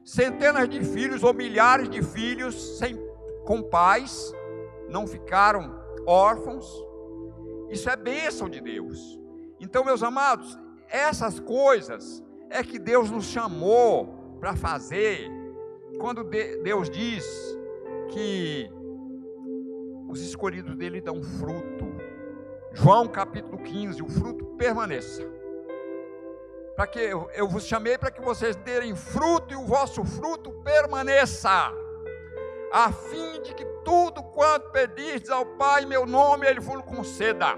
centenas de filhos ou milhares de filhos sem com pais não ficaram órfãos. Isso é bênção de Deus. Então, meus amados, essas coisas é que Deus nos chamou para fazer, quando Deus diz que os escolhidos dele dão fruto. João capítulo 15, o fruto permaneça. Para que eu, eu vos chamei para que vocês derem fruto e o vosso fruto permaneça, a fim de que tudo quanto pedistes ao Pai meu nome, Ele vos conceda.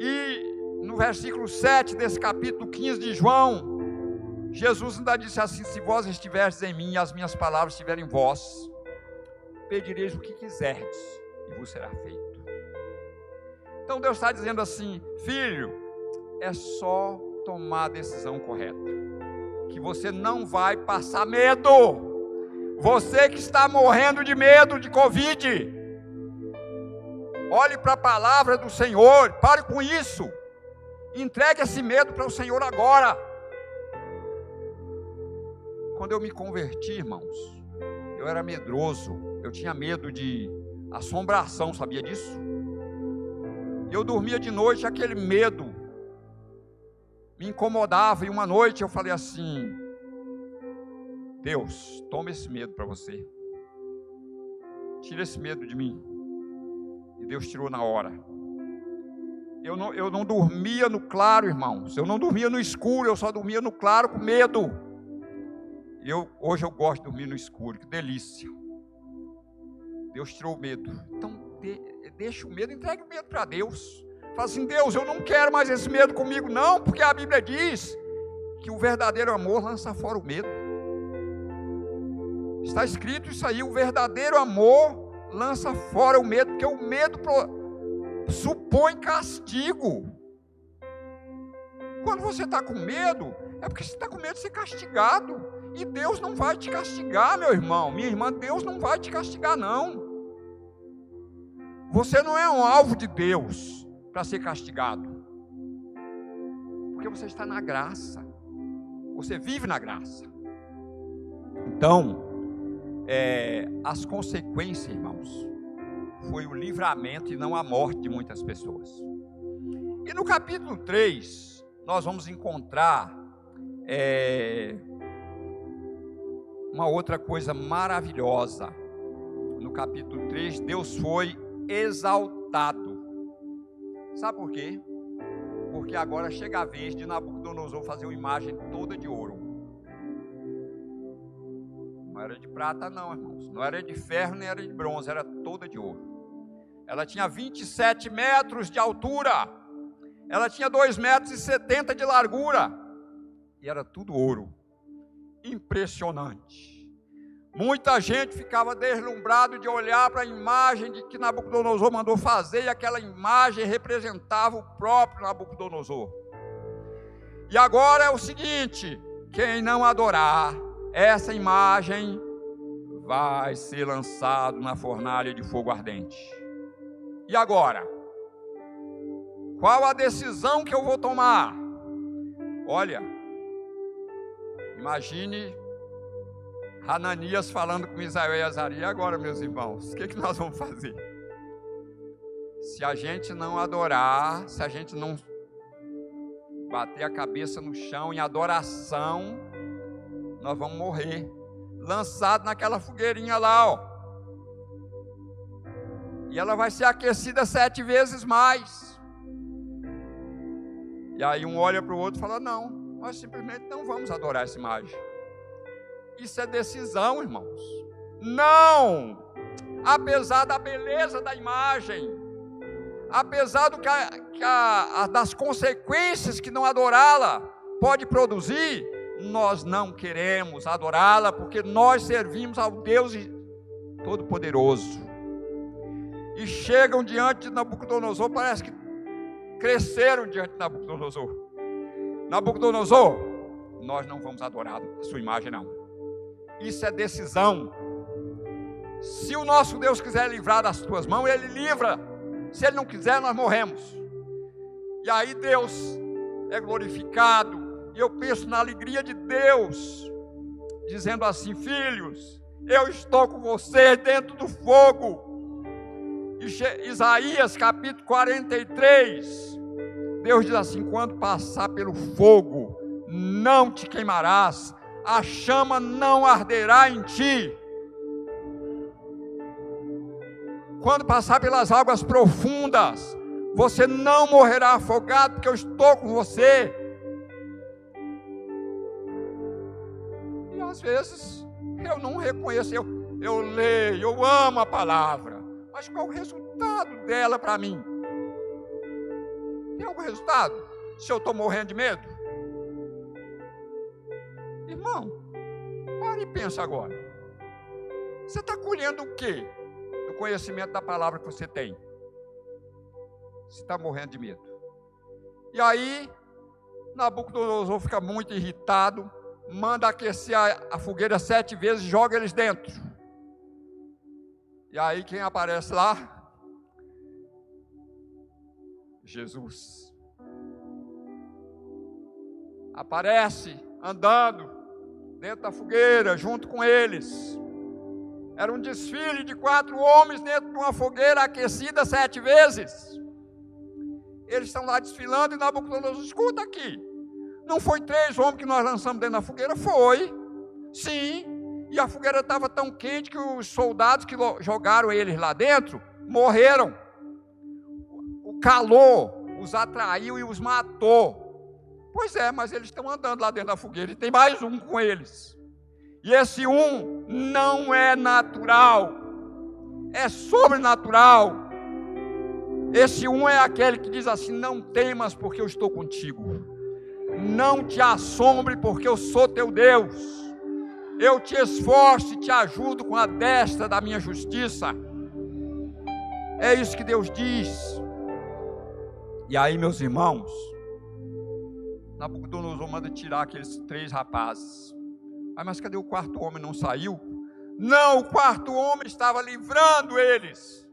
E no versículo 7 desse capítulo 15 de João, Jesus ainda disse assim: Se vós estiverdes em mim e as minhas palavras estiverem em vós, pedireis o que quiserdes e vos será feito. Então Deus está dizendo assim: Filho, é só tomar a decisão correta, que você não vai passar medo. Você que está morrendo de medo de Covid, olhe para a palavra do Senhor, pare com isso, entregue esse medo para o Senhor agora. Quando eu me converti, irmãos, eu era medroso, eu tinha medo de assombração, sabia disso? Eu dormia de noite, aquele medo me incomodava. E uma noite eu falei assim: Deus, toma esse medo para você. Tira esse medo de mim. E Deus tirou na hora. Eu não, eu não dormia no claro, irmãos. Eu não dormia no escuro, eu só dormia no claro com medo. Eu, hoje eu gosto de dormir no escuro, que delícia. Deus tirou o medo. Então, de, deixa o medo, entregue o medo para Deus. Fala assim: Deus, eu não quero mais esse medo comigo, não, porque a Bíblia diz que o verdadeiro amor lança fora o medo. Está escrito isso aí: o verdadeiro amor lança fora o medo, porque o medo supõe castigo. Quando você está com medo, é porque você está com medo de ser castigado. E Deus não vai te castigar, meu irmão, minha irmã. Deus não vai te castigar, não. Você não é um alvo de Deus para ser castigado. Porque você está na graça. Você vive na graça. Então, é, as consequências, irmãos, foi o livramento e não a morte de muitas pessoas. E no capítulo 3, nós vamos encontrar é, uma outra coisa maravilhosa. No capítulo 3, Deus foi exaltado. Sabe por quê? Porque agora chega a vez de Nabucodonosor fazer uma imagem toda de ouro. Não era de prata, não, irmãos. Não era de ferro, nem era de bronze, era toda de ouro. Ela tinha 27 metros de altura. Ela tinha 2 metros e 70 de largura. E era tudo ouro. Impressionante. Muita gente ficava deslumbrado de olhar para a imagem de que Nabucodonosor mandou fazer, e aquela imagem representava o próprio Nabucodonosor. E agora é o seguinte: quem não adorar essa imagem vai ser lançado na fornalha de fogo ardente. E agora? Qual a decisão que eu vou tomar? Olha, imagine Hananias falando com Israel e Azaria. E agora, meus irmãos, o que, que nós vamos fazer? Se a gente não adorar, se a gente não bater a cabeça no chão em adoração, nós vamos morrer. Lançado naquela fogueirinha lá, ó. E ela vai ser aquecida sete vezes mais. E aí um olha para o outro e fala: Não, nós simplesmente não vamos adorar essa imagem. Isso é decisão, irmãos. Não! Apesar da beleza da imagem, apesar do que, a, que a, das consequências que não adorá-la pode produzir, nós não queremos adorá-la porque nós servimos ao Deus Todo-Poderoso. E chegam diante de Nabucodonosor, parece que cresceram diante de Nabucodonosor. Nabucodonosor, nós não vamos adorar a sua imagem, não. Isso é decisão. Se o nosso Deus quiser livrar das tuas mãos, Ele livra. Se Ele não quiser, nós morremos. E aí Deus é glorificado. E eu penso na alegria de Deus, dizendo assim: Filhos, eu estou com vocês dentro do fogo. Isaías capítulo 43, Deus diz assim: quando passar pelo fogo, não te queimarás, a chama não arderá em ti. Quando passar pelas águas profundas, você não morrerá afogado, porque eu estou com você. E às vezes eu não reconheço, eu, eu leio, eu amo a palavra, mas qual o resultado dela para mim? Tem algum resultado? Se eu estou morrendo de medo? Irmão, pare e pensa agora. Você está colhendo o quê? Do conhecimento da palavra que você tem. Você está morrendo de medo. E aí, Nabucodonosor fica muito irritado, manda aquecer a, a fogueira sete vezes e joga eles dentro. E aí quem aparece lá? Jesus. Aparece andando dentro da fogueira, junto com eles. Era um desfile de quatro homens dentro de uma fogueira aquecida sete vezes. Eles estão lá desfilando e Nabucodonosor, escuta aqui. Não foi três homens que nós lançamos dentro da fogueira? Foi. Sim. E a fogueira estava tão quente que os soldados que jogaram eles lá dentro morreram. O calor os atraiu e os matou. Pois é, mas eles estão andando lá dentro da fogueira e tem mais um com eles. E esse um não é natural, é sobrenatural. Esse um é aquele que diz assim: Não temas, porque eu estou contigo. Não te assombre, porque eu sou teu Deus. Eu te esforço e te ajudo com a destra da minha justiça. É isso que Deus diz. E aí, meus irmãos, Nabucodonosor manda tirar aqueles três rapazes. Ah, mas cadê o quarto homem? Não saiu? Não, o quarto homem estava livrando eles.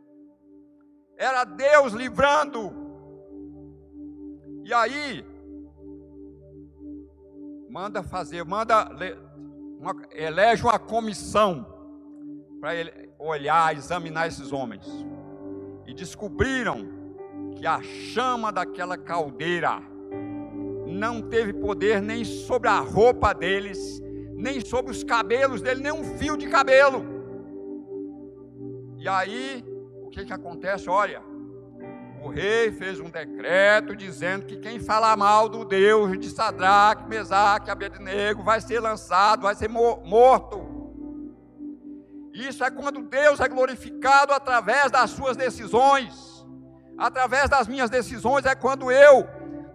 Era Deus livrando. E aí, manda fazer, manda uma, elege uma comissão para olhar, examinar esses homens. E descobriram que a chama daquela caldeira não teve poder nem sobre a roupa deles, nem sobre os cabelos dele, nem um fio de cabelo. E aí, o que que acontece? Olha, o rei fez um decreto dizendo que quem falar mal do Deus de Sadraque, Mesaque, Abednego vai ser lançado, vai ser morto. Isso é quando Deus é glorificado através das suas decisões. Através das minhas decisões é quando eu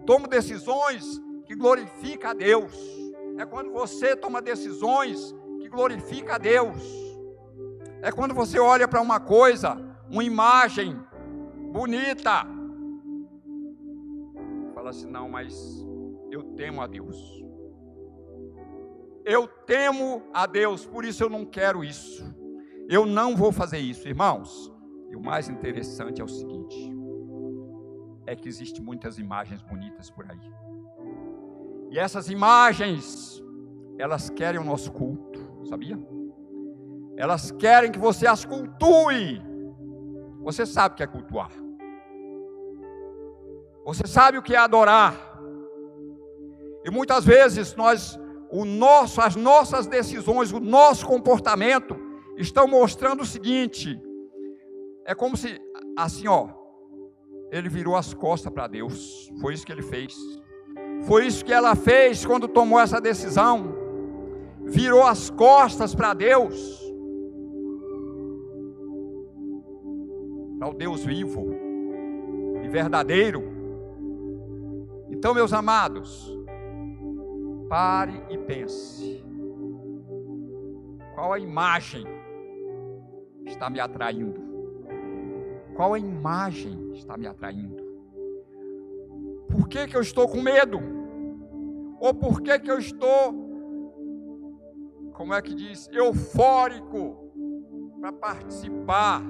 tomo decisões que glorifica a Deus. É quando você toma decisões que glorifica a Deus. É quando você olha para uma coisa, uma imagem, bonita. Fala assim: não, mas eu temo a Deus. Eu temo a Deus, por isso eu não quero isso. Eu não vou fazer isso, irmãos. E o mais interessante é o seguinte: é que existem muitas imagens bonitas por aí. E essas imagens, elas querem o nosso culto, sabia? Elas querem que você as cultue. Você sabe o que é cultuar. Você sabe o que é adorar. E muitas vezes nós, o nosso, as nossas decisões, o nosso comportamento estão mostrando o seguinte: é como se assim, ó, ele virou as costas para Deus. Foi isso que ele fez. Foi isso que ela fez quando tomou essa decisão. Virou as costas para Deus. ao Deus vivo e verdadeiro. Então, meus amados, pare e pense: qual a imagem está me atraindo? Qual a imagem está me atraindo? Por que, que eu estou com medo? Ou por que, que eu estou, como é que diz, eufórico para participar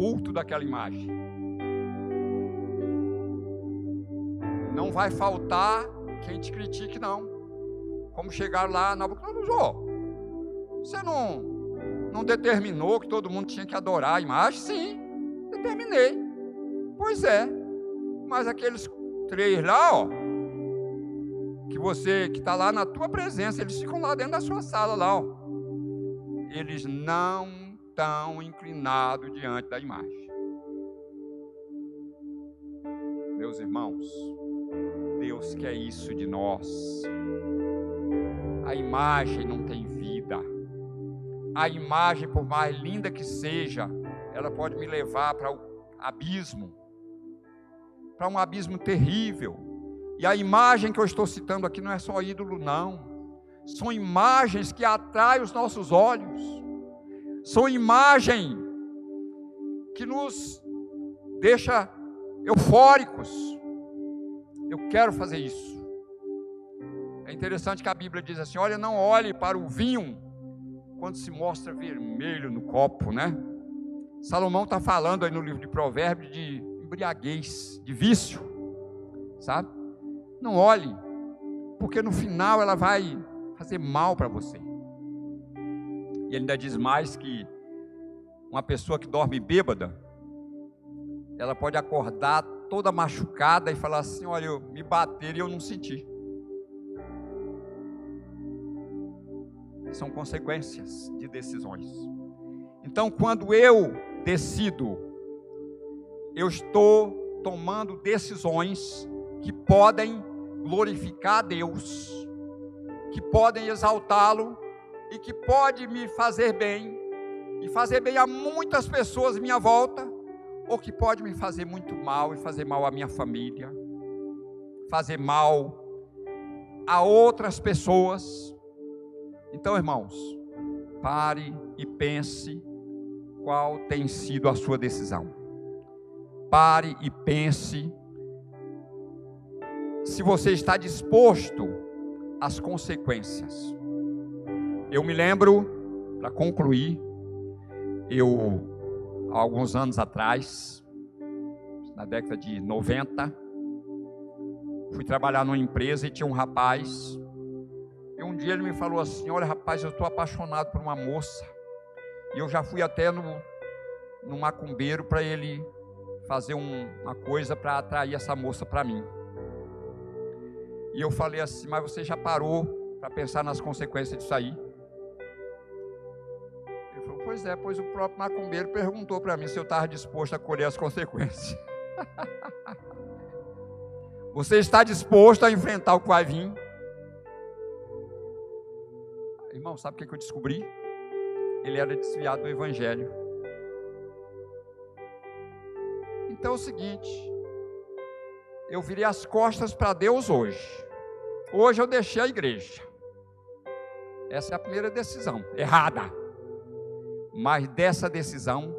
culto daquela imagem. Não vai faltar quem te critique, não. Como chegaram lá na Nabucodonosor. Você não, não determinou que todo mundo tinha que adorar a imagem? Sim, determinei. Pois é. Mas aqueles três lá, ó, que você que está lá na tua presença, eles ficam lá dentro da sua sala lá, ó. Eles não estão inclinados diante da imagem. Meus irmãos, Deus quer isso de nós. A imagem não tem vida. A imagem, por mais linda que seja, ela pode me levar para o abismo para um abismo terrível. E a imagem que eu estou citando aqui não é só ídolo, não. São imagens que atraem os nossos olhos são imagem que nos deixa eufóricos. Eu quero fazer isso. É interessante que a Bíblia diz assim: olha, não olhe para o vinho quando se mostra vermelho no copo, né? Salomão está falando aí no livro de Provérbios de embriaguez, de vício, sabe? Não olhe, porque no final ela vai fazer mal para você. E ele ainda diz mais que uma pessoa que dorme bêbada, ela pode acordar toda machucada e falar assim: olha, eu, me bater e eu não senti. São consequências de decisões. Então, quando eu decido, eu estou tomando decisões que podem glorificar a Deus, que podem exaltá-lo e que pode me fazer bem e fazer bem a muitas pessoas à minha volta, ou que pode me fazer muito mal e fazer mal à minha família, fazer mal a outras pessoas. Então, irmãos, pare e pense qual tem sido a sua decisão. Pare e pense se você está disposto às consequências. Eu me lembro, para concluir, eu, há alguns anos atrás, na década de 90, fui trabalhar numa empresa e tinha um rapaz. E um dia ele me falou assim: Olha, rapaz, eu estou apaixonado por uma moça. E eu já fui até no, no macumbeiro para ele fazer um, uma coisa para atrair essa moça para mim. E eu falei assim: Mas você já parou para pensar nas consequências disso aí? Ele falou: Pois é, pois o próprio macumbeiro perguntou para mim se eu estava disposto a colher as consequências. você está disposto a enfrentar o que vai vir? Irmão, sabe o que eu descobri? Ele era desviado do Evangelho. Então é o seguinte, eu virei as costas para Deus hoje. Hoje eu deixei a igreja. Essa é a primeira decisão, errada. Mas dessa decisão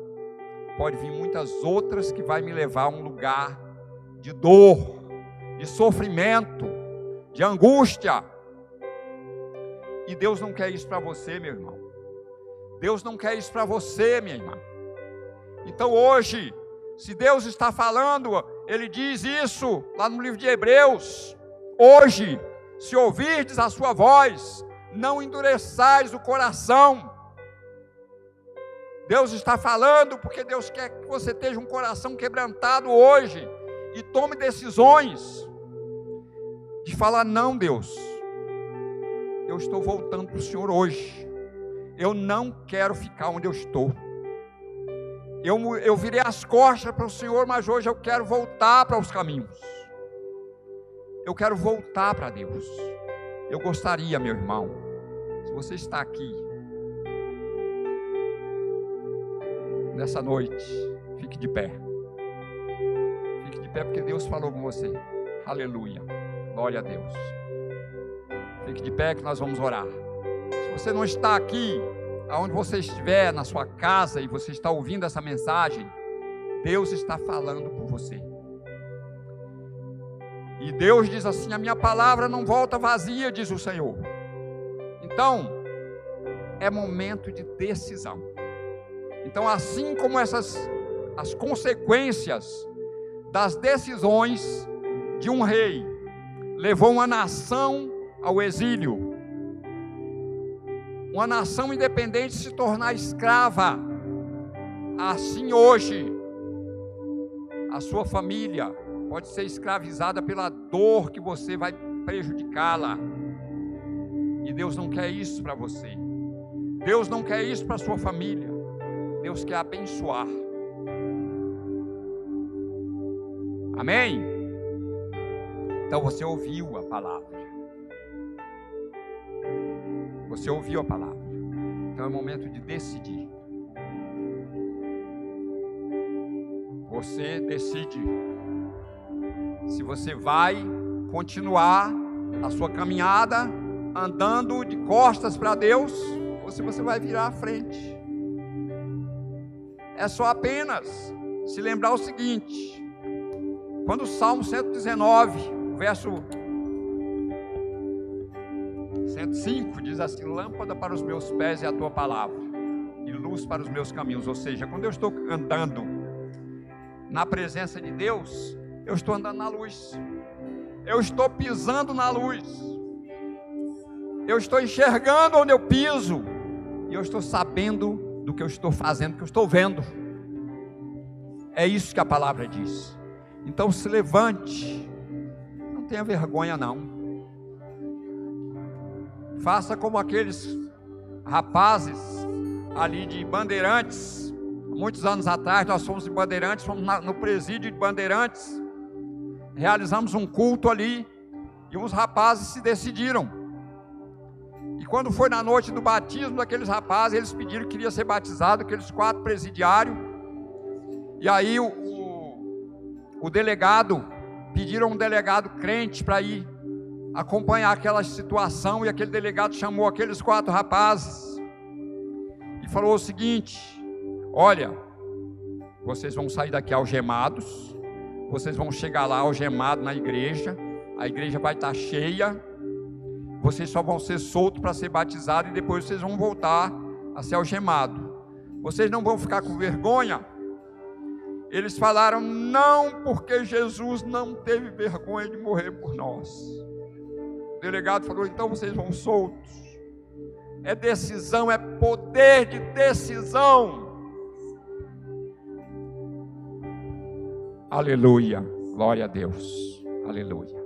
pode vir muitas outras que vai me levar a um lugar de dor, de sofrimento, de angústia. E Deus não quer isso para você, meu irmão. Deus não quer isso para você, minha irmã. Então hoje se Deus está falando, Ele diz isso lá no livro de Hebreus. Hoje, se ouvirdes a sua voz, não endureçais o coração. Deus está falando porque Deus quer que você esteja um coração quebrantado hoje e tome decisões de falar: não, Deus, eu estou voltando para o Senhor hoje. Eu não quero ficar onde eu estou. Eu, eu virei as costas para o Senhor, mas hoje eu quero voltar para os caminhos. Eu quero voltar para Deus. Eu gostaria, meu irmão, se você está aqui, nessa noite, fique de pé. Fique de pé porque Deus falou com você. Aleluia. Glória a Deus. Fique de pé que nós vamos orar. Você não está aqui, aonde você estiver, na sua casa, e você está ouvindo essa mensagem, Deus está falando por você. E Deus diz assim: A minha palavra não volta vazia, diz o Senhor. Então, é momento de decisão. Então, assim como essas as consequências das decisões de um rei levou uma nação ao exílio, uma nação independente se tornar escrava. Assim hoje, a sua família pode ser escravizada pela dor que você vai prejudicá-la. E Deus não quer isso para você. Deus não quer isso para sua família. Deus quer abençoar. Amém? Então você ouviu a palavra. Você ouviu a palavra. Então é momento de decidir. Você decide se você vai continuar a sua caminhada andando de costas para Deus ou se você vai virar à frente. É só apenas se lembrar o seguinte: quando o Salmo 119, verso 105 diz assim: Lâmpada para os meus pés é a tua palavra, e luz para os meus caminhos. Ou seja, quando eu estou andando na presença de Deus, eu estou andando na luz, eu estou pisando na luz, eu estou enxergando onde eu piso, e eu estou sabendo do que eu estou fazendo, que eu estou vendo. É isso que a palavra diz. Então se levante, não tenha vergonha não. Faça como aqueles rapazes ali de Bandeirantes, muitos anos atrás nós fomos em Bandeirantes, fomos no presídio de Bandeirantes, realizamos um culto ali e uns rapazes se decidiram. E quando foi na noite do batismo daqueles rapazes, eles pediram que queria ser batizado, aqueles quatro presidiários. E aí o, o, o delegado, pediram um delegado crente para ir acompanhar aquela situação, e aquele delegado chamou aqueles quatro rapazes e falou o seguinte: Olha, vocês vão sair daqui algemados, vocês vão chegar lá algemados na igreja, a igreja vai estar cheia, vocês só vão ser soltos para ser batizados e depois vocês vão voltar a ser algemados. Vocês não vão ficar com vergonha? Eles falaram não, porque Jesus não teve vergonha de morrer por nós. O delegado falou: então vocês vão soltos. É decisão, é poder de decisão. Aleluia, glória a Deus, aleluia.